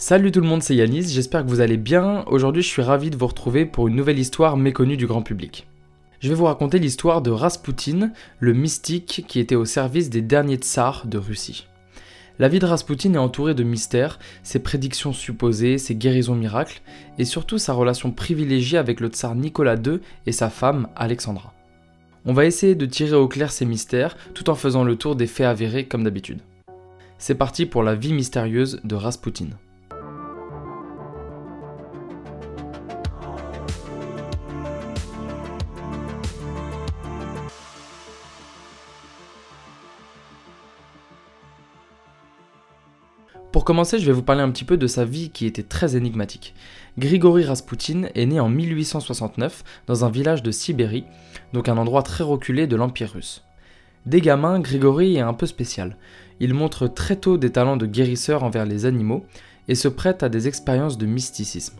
Salut tout le monde, c'est Yanis, j'espère que vous allez bien. Aujourd'hui, je suis ravi de vous retrouver pour une nouvelle histoire méconnue du grand public. Je vais vous raconter l'histoire de Raspoutine, le mystique qui était au service des derniers tsars de Russie. La vie de Raspoutine est entourée de mystères, ses prédictions supposées, ses guérisons miracles, et surtout sa relation privilégiée avec le tsar Nicolas II et sa femme Alexandra. On va essayer de tirer au clair ces mystères tout en faisant le tour des faits avérés comme d'habitude. C'est parti pour la vie mystérieuse de Raspoutine. Pour commencer, je vais vous parler un petit peu de sa vie qui était très énigmatique. Grigory Raspoutine est né en 1869 dans un village de Sibérie, donc un endroit très reculé de l'Empire russe. Dès gamin, Grigory est un peu spécial. Il montre très tôt des talents de guérisseur envers les animaux et se prête à des expériences de mysticisme.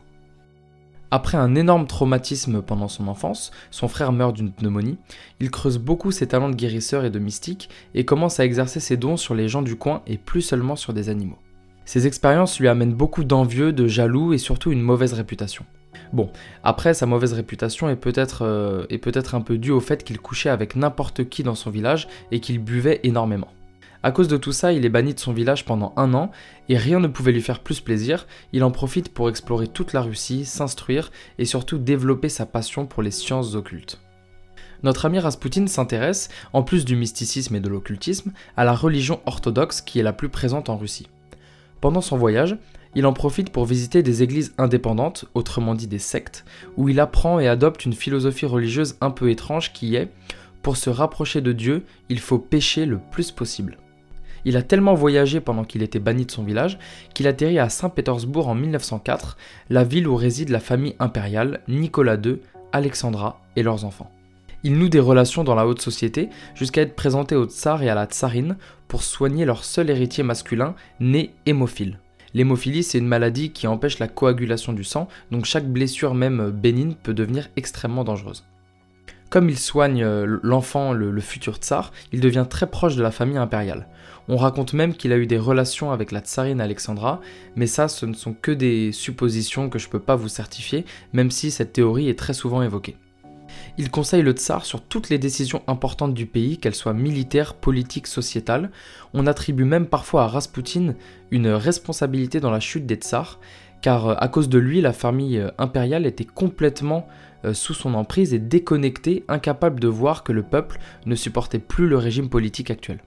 Après un énorme traumatisme pendant son enfance, son frère meurt d'une pneumonie, il creuse beaucoup ses talents de guérisseur et de mystique et commence à exercer ses dons sur les gens du coin et plus seulement sur des animaux. Ces expériences lui amènent beaucoup d'envieux, de jaloux et surtout une mauvaise réputation. Bon, après sa mauvaise réputation est peut-être euh, un peu due au fait qu'il couchait avec n'importe qui dans son village et qu'il buvait énormément. À cause de tout ça, il est banni de son village pendant un an et rien ne pouvait lui faire plus plaisir. Il en profite pour explorer toute la Russie, s'instruire et surtout développer sa passion pour les sciences occultes. Notre ami Rasputin s'intéresse, en plus du mysticisme et de l'occultisme, à la religion orthodoxe qui est la plus présente en Russie. Pendant son voyage, il en profite pour visiter des églises indépendantes, autrement dit des sectes, où il apprend et adopte une philosophie religieuse un peu étrange qui est pour se rapprocher de Dieu, il faut pécher le plus possible. Il a tellement voyagé pendant qu'il était banni de son village qu'il atterrit à Saint-Pétersbourg en 1904, la ville où réside la famille impériale, Nicolas II, Alexandra et leurs enfants. Il noue des relations dans la haute société jusqu'à être présenté au tsar et à la tsarine pour soigner leur seul héritier masculin, né hémophile. L'hémophilie, c'est une maladie qui empêche la coagulation du sang, donc chaque blessure même bénigne peut devenir extrêmement dangereuse. Comme il soigne euh, l'enfant, le, futur tsar, il devient très proche de la famille impériale. On raconte même qu'il a eu des relations avec la tsarine Alexandra, mais ça, ce ne sont que des suppositions que je ne peux pas vous certifier, même si cette théorie est très souvent évoquée. Il conseille le tsar sur toutes les décisions importantes du pays, qu'elles soient militaires, politiques, sociétales. On attribue même parfois à Rasputin une responsabilité dans la chute des tsars, car euh, à cause de lui, la famille euh, impériale était complètement euh, sous son emprise et déconnectée, incapable de voir que le peuple ne supportait plus le régime politique actuel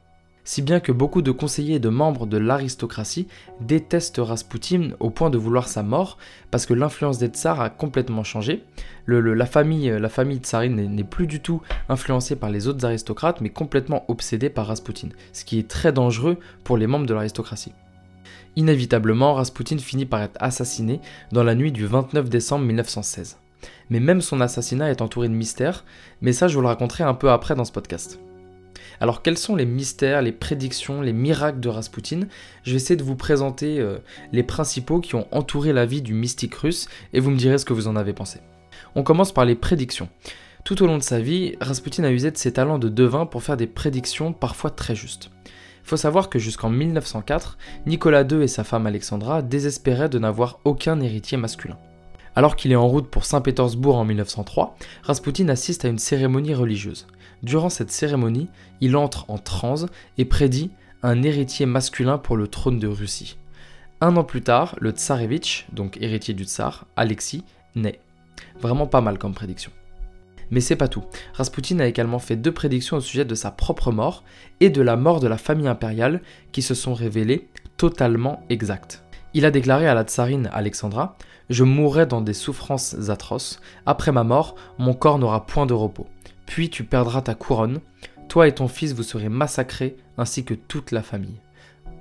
si bien que beaucoup de conseillers et de membres de l'aristocratie détestent Rasputin au point de vouloir sa mort, parce que l'influence des tsars a complètement changé. la, famille, la famille tsarine n'est plus du tout influencée par les autres aristocrates, mais complètement obsédée par Rasputin, ce qui est très dangereux pour les membres de l'aristocratie. Inévitablement, Rasputin finit par être assassiné dans la nuit du 29 décembre 1916. Mais même son assassinat est entouré de mystères, mais ça je vous le raconterai un peu après dans ce podcast. Alors quels sont les mystères, les prédictions, les miracles de Rasputin? Je vais essayer de vous présenter euh, les principaux qui ont entouré la vie du mystique russe et vous me direz ce que vous en avez pensé. On commence par les prédictions. Tout au long de sa vie, Rasputin a usé de ses talents de devin pour faire des prédictions parfois très justes. Faut savoir que jusqu'en 1904, Nicolas II et sa femme Alexandra désespéraient de n'avoir aucun héritier masculin. Alors qu'il est en route pour Saint-Pétersbourg en 1903, Rasputin assiste à une cérémonie religieuse. Durant cette cérémonie, il entre en transe et prédit un héritier masculin pour le trône de Russie. Un an plus tard, le tsarevitch, donc héritier du tsar, Alexis, naît. Vraiment pas mal comme prédiction. Mais c'est pas tout. Rasputin a également fait deux prédictions au sujet de sa propre mort et de la mort de la famille impériale qui se sont révélées totalement exactes. Il a déclaré à la tsarine Alexandra Je mourrai dans des souffrances atroces. Après ma mort, mon corps n'aura point de repos. Puis tu perdras ta couronne. Toi et ton fils vous serez massacrés, ainsi que toute la famille.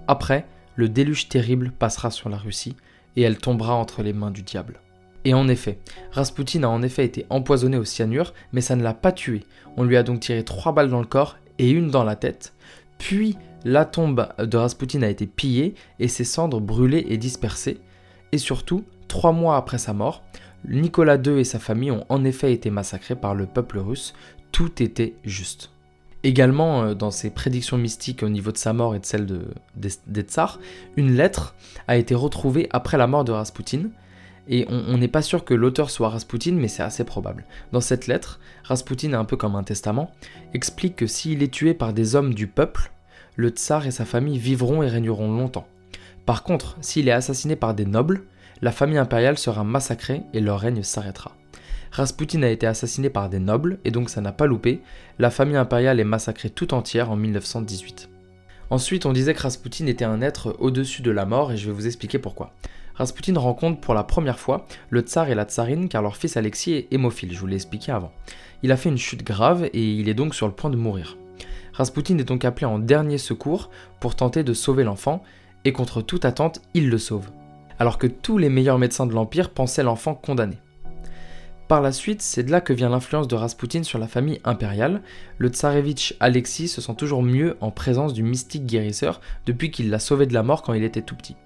Après, le déluge terrible passera sur la Russie, et elle tombera entre les mains du diable. Et en effet, Rasputin a en effet été empoisonné au cyanure, mais ça ne l'a pas tué. On lui a donc tiré trois balles dans le corps et une dans la tête. Puis la tombe de Rasputin a été pillée et ses cendres brûlées et dispersées. Et surtout, trois mois après sa mort, Nicolas II et sa famille ont en effet été massacrés par le peuple russe. Tout était juste. Également, euh, dans ses prédictions mystiques au niveau de sa mort et de celle des tsars, une lettre a été retrouvée après la mort de Rasputin et on n'est pas sûr que l'auteur soit Rasputin, mais c'est assez probable. Dans cette lettre, Rasputin, un peu comme un testament, explique que s'il est tué par des hommes du peuple, le tsar et sa famille vivront et régneront longtemps. Par contre, s'il est assassiné par des nobles, la famille impériale sera massacrée et leur règne s'arrêtera. Rasputin a été assassiné par des nobles, et donc ça n'a pas loupé, la famille impériale est massacrée tout entière en 1918. Ensuite, on disait que Rasputin était un être au-dessus de la mort, et je vais vous expliquer pourquoi. Rasputin rencontre pour la première fois le tsar et la tsarine car leur fils Alexis est hémophile, je vous l'ai expliqué avant. Il a fait une chute grave et il est donc sur le point de mourir. Rasputin est donc appelé en dernier secours pour tenter de sauver l'enfant, et contre toute attente, il le sauve. Alors que tous les meilleurs médecins de l'Empire pensaient l'enfant condamné. Par la suite, c'est de là que vient l'influence de Rasputin sur la famille impériale. Le tsarevitch Alexis se sent toujours mieux en présence du mystique guérisseur depuis qu'il l'a sauvé de la mort quand il était tout petit.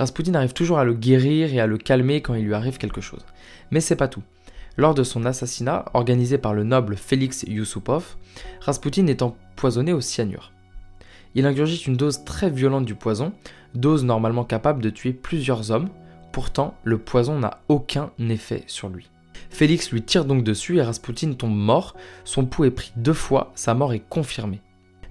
Rasputin arrive toujours à le guérir et à le calmer quand il lui arrive quelque chose. Mais c'est pas tout. Lors de son assassinat, organisé par le noble Félix Yusupov, Rasputin est empoisonné au cyanure. Il ingurgite une dose très violente du poison, dose normalement capable de tuer plusieurs hommes, pourtant le poison n'a aucun effet sur lui. Félix lui tire donc dessus et Rasputin tombe mort, son pouls est pris deux fois, sa mort est confirmée.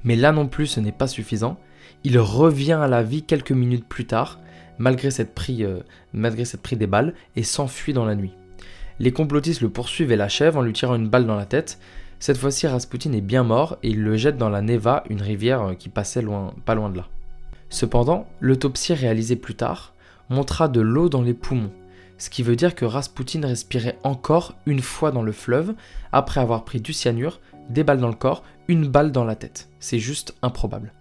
Mais là non plus ce n'est pas suffisant, il revient à la vie quelques minutes plus tard, malgré cette prise, euh, malgré cette prise des balles, et s'enfuit dans la nuit. Les complotistes le poursuivent et l'achèvent en lui tirant une balle dans la tête. Cette fois-ci, Rasputin est bien mort et il le jette dans la Neva, une rivière euh, qui passait loin, pas loin de là. Cependant, l'autopsie réalisée plus tard montra de l'eau dans les poumons, ce qui veut dire que Rasputin respirait encore une fois dans le fleuve après avoir pris du cyanure, des balles dans le corps, une balle dans la tête. C'est juste improbable.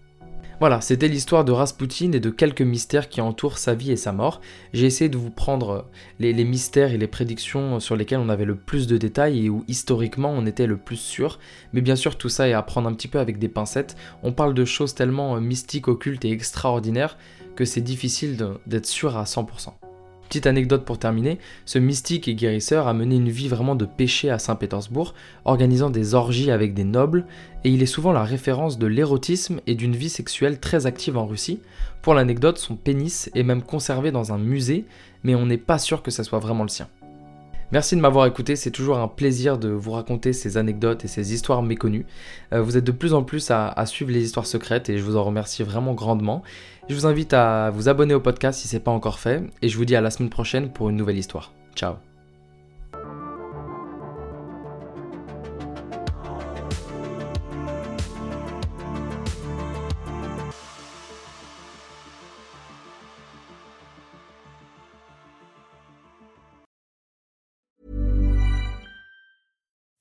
Voilà, c'était l'histoire de Rasputin et de quelques mystères qui entourent sa vie et sa mort. J'ai essayé de vous prendre les, mystères et les prédictions sur lesquels on avait le plus de détails et où historiquement on était le plus sûr. Mais bien sûr, tout ça est à prendre un petit peu avec des pincettes. On parle de choses tellement mystiques, occultes et extraordinaires que c'est difficile d'être sûr à 100%. Petite anecdote pour terminer, ce mystique et guérisseur a mené une vie vraiment de péché à Saint-Pétersbourg, organisant des orgies avec des nobles, et il est souvent la référence de l'érotisme et d'une vie sexuelle très active en Russie. Pour l'anecdote, son pénis est même conservé dans un musée, mais on n'est pas sûr que ça soit vraiment le sien. Merci de m'avoir écouté, c'est toujours un plaisir de vous raconter ces anecdotes et ces histoires méconnues. Euh, vous êtes de plus en plus à, à, suivre les histoires secrètes et je vous en remercie vraiment grandement. Je vous invite à vous abonner au podcast si ce n'est pas encore fait et je vous dis à la semaine prochaine pour une nouvelle histoire. Ciao